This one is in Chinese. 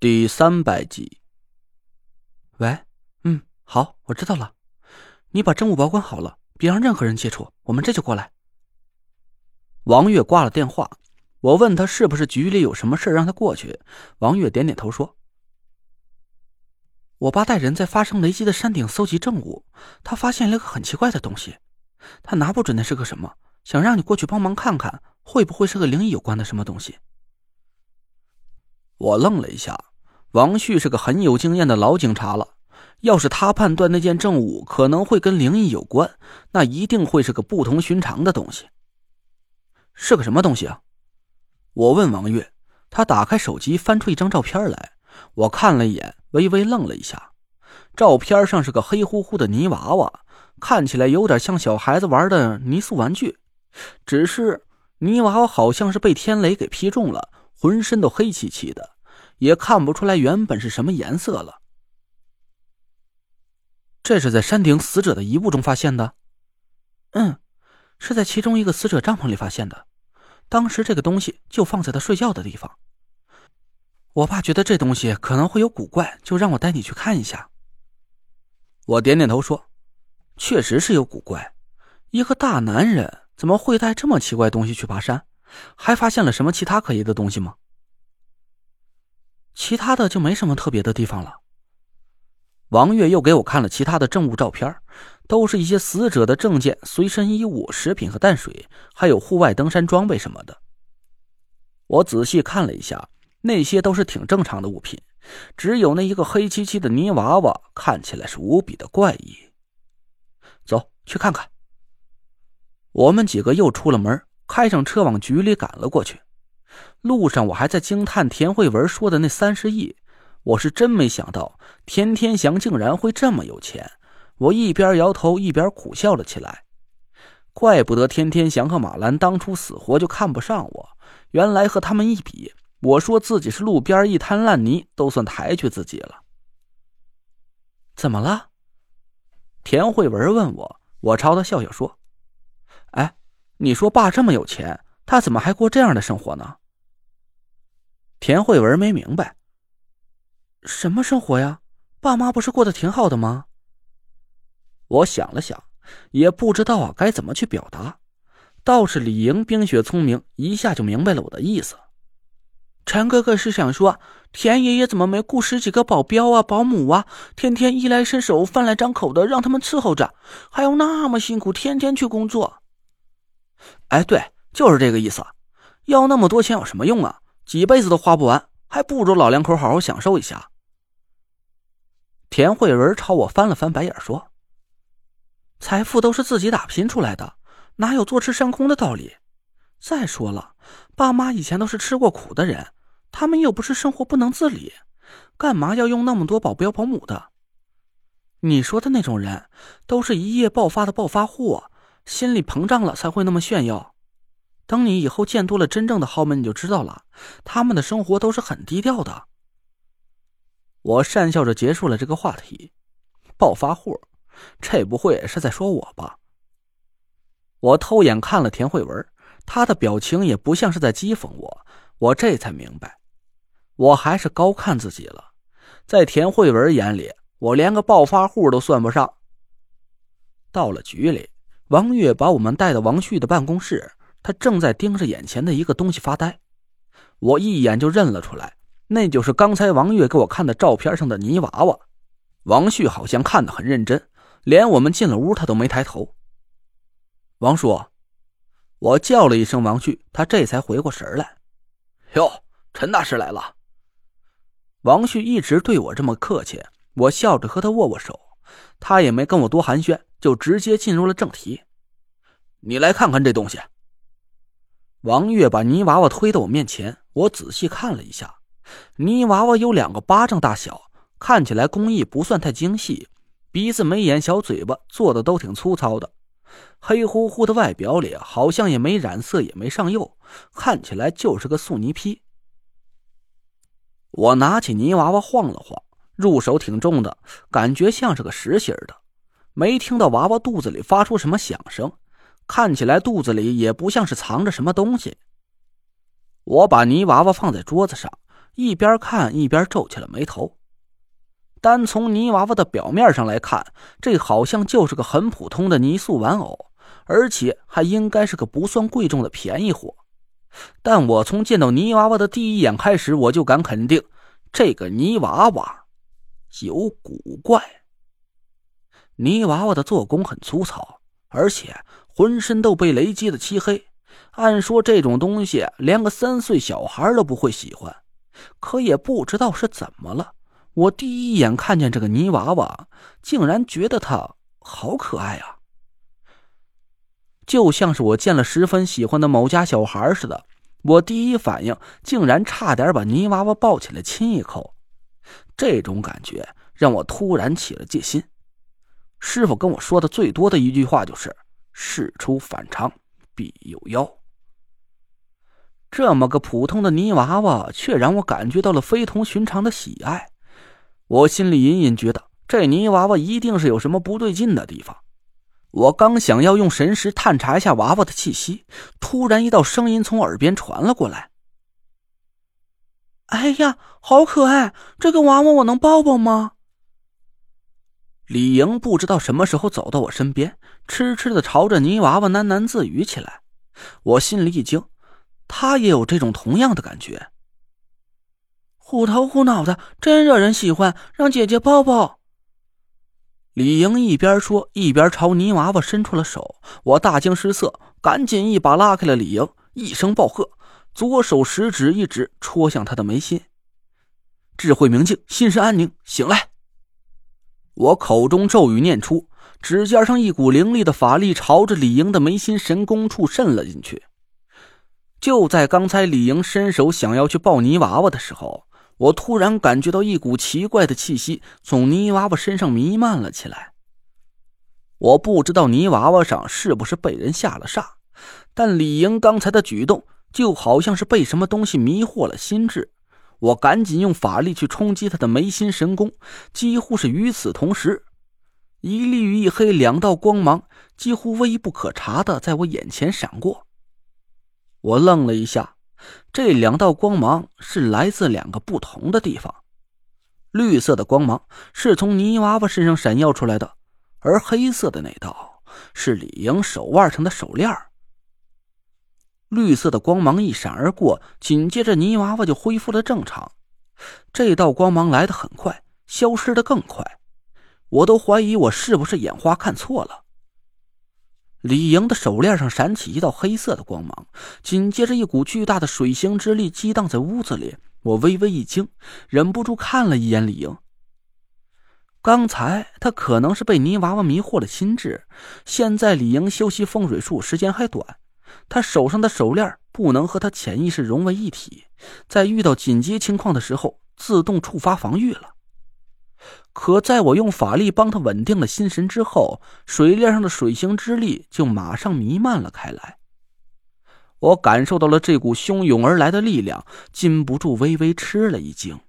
第三百集。喂，嗯，好，我知道了。你把证物保管好了，别让任何人接触。我们这就过来。王月挂了电话，我问他是不是局里有什么事让他过去。王月点点头说：“我爸带人在发生雷击的山顶搜集证物，他发现了个很奇怪的东西，他拿不准那是个什么，想让你过去帮忙看看，会不会是个灵异有关的什么东西。”我愣了一下，王旭是个很有经验的老警察了。要是他判断那件证物可能会跟灵异有关，那一定会是个不同寻常的东西。是个什么东西啊？我问王月。他打开手机，翻出一张照片来。我看了一眼，微微愣了一下。照片上是个黑乎乎的泥娃娃，看起来有点像小孩子玩的泥塑玩具。只是泥娃娃好像是被天雷给劈中了。浑身都黑漆漆的，也看不出来原本是什么颜色了。这是在山顶死者的遗物中发现的，嗯，是在其中一个死者帐篷里发现的。当时这个东西就放在他睡觉的地方。我爸觉得这东西可能会有古怪，就让我带你去看一下。我点点头说：“确实是有古怪，一个大男人怎么会带这么奇怪东西去爬山？”还发现了什么其他可疑的东西吗？其他的就没什么特别的地方了。王月又给我看了其他的证物照片，都是一些死者的证件、随身衣物、食品和淡水，还有户外登山装备什么的。我仔细看了一下，那些都是挺正常的物品，只有那一个黑漆漆的泥娃娃看起来是无比的怪异。走去看看。我们几个又出了门。开上车往局里赶了过去，路上我还在惊叹田慧文说的那三十亿，我是真没想到田天祥竟然会这么有钱。我一边摇头一边苦笑了起来，怪不得田天祥和马兰当初死活就看不上我，原来和他们一比，我说自己是路边一滩烂泥都算抬举自己了。怎么了？田慧文问我，我朝他笑笑说：“哎。”你说爸这么有钱，他怎么还过这样的生活呢？田慧文没明白，什么生活呀？爸妈不是过得挺好的吗？我想了想，也不知道啊该怎么去表达。倒是李莹冰雪聪明，一下就明白了我的意思。陈哥哥是想说，田爷爷怎么没雇十几个保镖啊、保姆啊，天天衣来伸手、饭来张口的让他们伺候着，还要那么辛苦，天天去工作。哎，对，就是这个意思。要那么多钱有什么用啊？几辈子都花不完，还不如老两口好好享受一下。田慧文朝我翻了翻白眼，说：“财富都是自己打拼出来的，哪有坐吃山空的道理？再说了，爸妈以前都是吃过苦的人，他们又不是生活不能自理，干嘛要用那么多保镖保姆的？你说的那种人，都是一夜暴发的暴发户。”心里膨胀了才会那么炫耀，等你以后见多了真正的豪门，你就知道了，他们的生活都是很低调的。我讪笑着结束了这个话题。暴发户，这不会是在说我吧？我偷眼看了田慧文，他的表情也不像是在讥讽我。我这才明白，我还是高看自己了。在田慧文眼里，我连个暴发户都算不上。到了局里。王月把我们带到王旭的办公室，他正在盯着眼前的一个东西发呆。我一眼就认了出来，那就是刚才王月给我看的照片上的泥娃娃。王旭好像看得很认真，连我们进了屋他都没抬头。王叔，我叫了一声王旭，他这才回过神来。哟，陈大师来了。王旭一直对我这么客气，我笑着和他握握手，他也没跟我多寒暄。就直接进入了正题，你来看看这东西。王月把泥娃娃推到我面前，我仔细看了一下，泥娃娃有两个巴掌大小，看起来工艺不算太精细，鼻子、眉眼、小嘴巴做的都挺粗糙的，黑乎乎的外表里好像也没染色，也没上釉，看起来就是个素泥坯。我拿起泥娃娃晃了晃，入手挺重的，感觉像是个实心的。没听到娃娃肚子里发出什么响声，看起来肚子里也不像是藏着什么东西。我把泥娃娃放在桌子上，一边看一边皱起了眉头。单从泥娃娃的表面上来看，这好像就是个很普通的泥塑玩偶，而且还应该是个不算贵重的便宜货。但我从见到泥娃娃的第一眼开始，我就敢肯定，这个泥娃娃有古怪。泥娃娃的做工很粗糙，而且浑身都被雷击的漆黑。按说这种东西连个三岁小孩都不会喜欢，可也不知道是怎么了。我第一眼看见这个泥娃娃，竟然觉得它好可爱啊，就像是我见了十分喜欢的某家小孩似的。我第一反应竟然差点把泥娃娃抱起来亲一口，这种感觉让我突然起了戒心。师傅跟我说的最多的一句话就是“事出反常必有妖”。这么个普通的泥娃娃，却让我感觉到了非同寻常的喜爱。我心里隐隐觉得，这泥娃娃一定是有什么不对劲的地方。我刚想要用神识探查一下娃娃的气息，突然一道声音从耳边传了过来：“哎呀，好可爱！这个娃娃我能抱抱吗？”李莹不知道什么时候走到我身边，痴痴的朝着泥娃娃喃喃自语起来。我心里一惊，她也有这种同样的感觉。虎头虎脑的，真惹人喜欢，让姐姐抱抱。李莹一边说，一边朝泥娃娃伸出了手。我大惊失色，赶紧一把拉开了李莹，一声暴喝，左手食指一指，戳向他的眉心。智慧明镜，心神安宁，醒来！我口中咒语念出，指尖上一股凌厉的法力朝着李莹的眉心神宫处渗了进去。就在刚才，李莹伸手想要去抱泥娃娃的时候。我突然感觉到一股奇怪的气息从泥娃娃身上弥漫了起来。我不知道泥娃娃上是不是被人下了煞，但李莹刚才的举动就好像是被什么东西迷惑了心智。我赶紧用法力去冲击他的眉心神功，几乎是与此同时，一绿一黑两道光芒几乎微不可察的在我眼前闪过。我愣了一下。这两道光芒是来自两个不同的地方，绿色的光芒是从泥娃娃身上闪耀出来的，而黑色的那道是李莹手腕上的手链。绿色的光芒一闪而过，紧接着泥娃娃就恢复了正常。这道光芒来得很快，消失的更快，我都怀疑我是不是眼花看错了。李莹的手链上闪起一道黑色的光芒，紧接着一股巨大的水星之力激荡在屋子里。我微微一惊，忍不住看了一眼李莹。刚才他可能是被泥娃娃迷惑了心智，现在李莹修习风水术时间还短，他手上的手链不能和他潜意识融为一体，在遇到紧急情况的时候自动触发防御了。可在我用法力帮他稳定了心神之后，水链上的水星之力就马上弥漫了开来。我感受到了这股汹涌而来的力量，禁不住微微吃了一惊。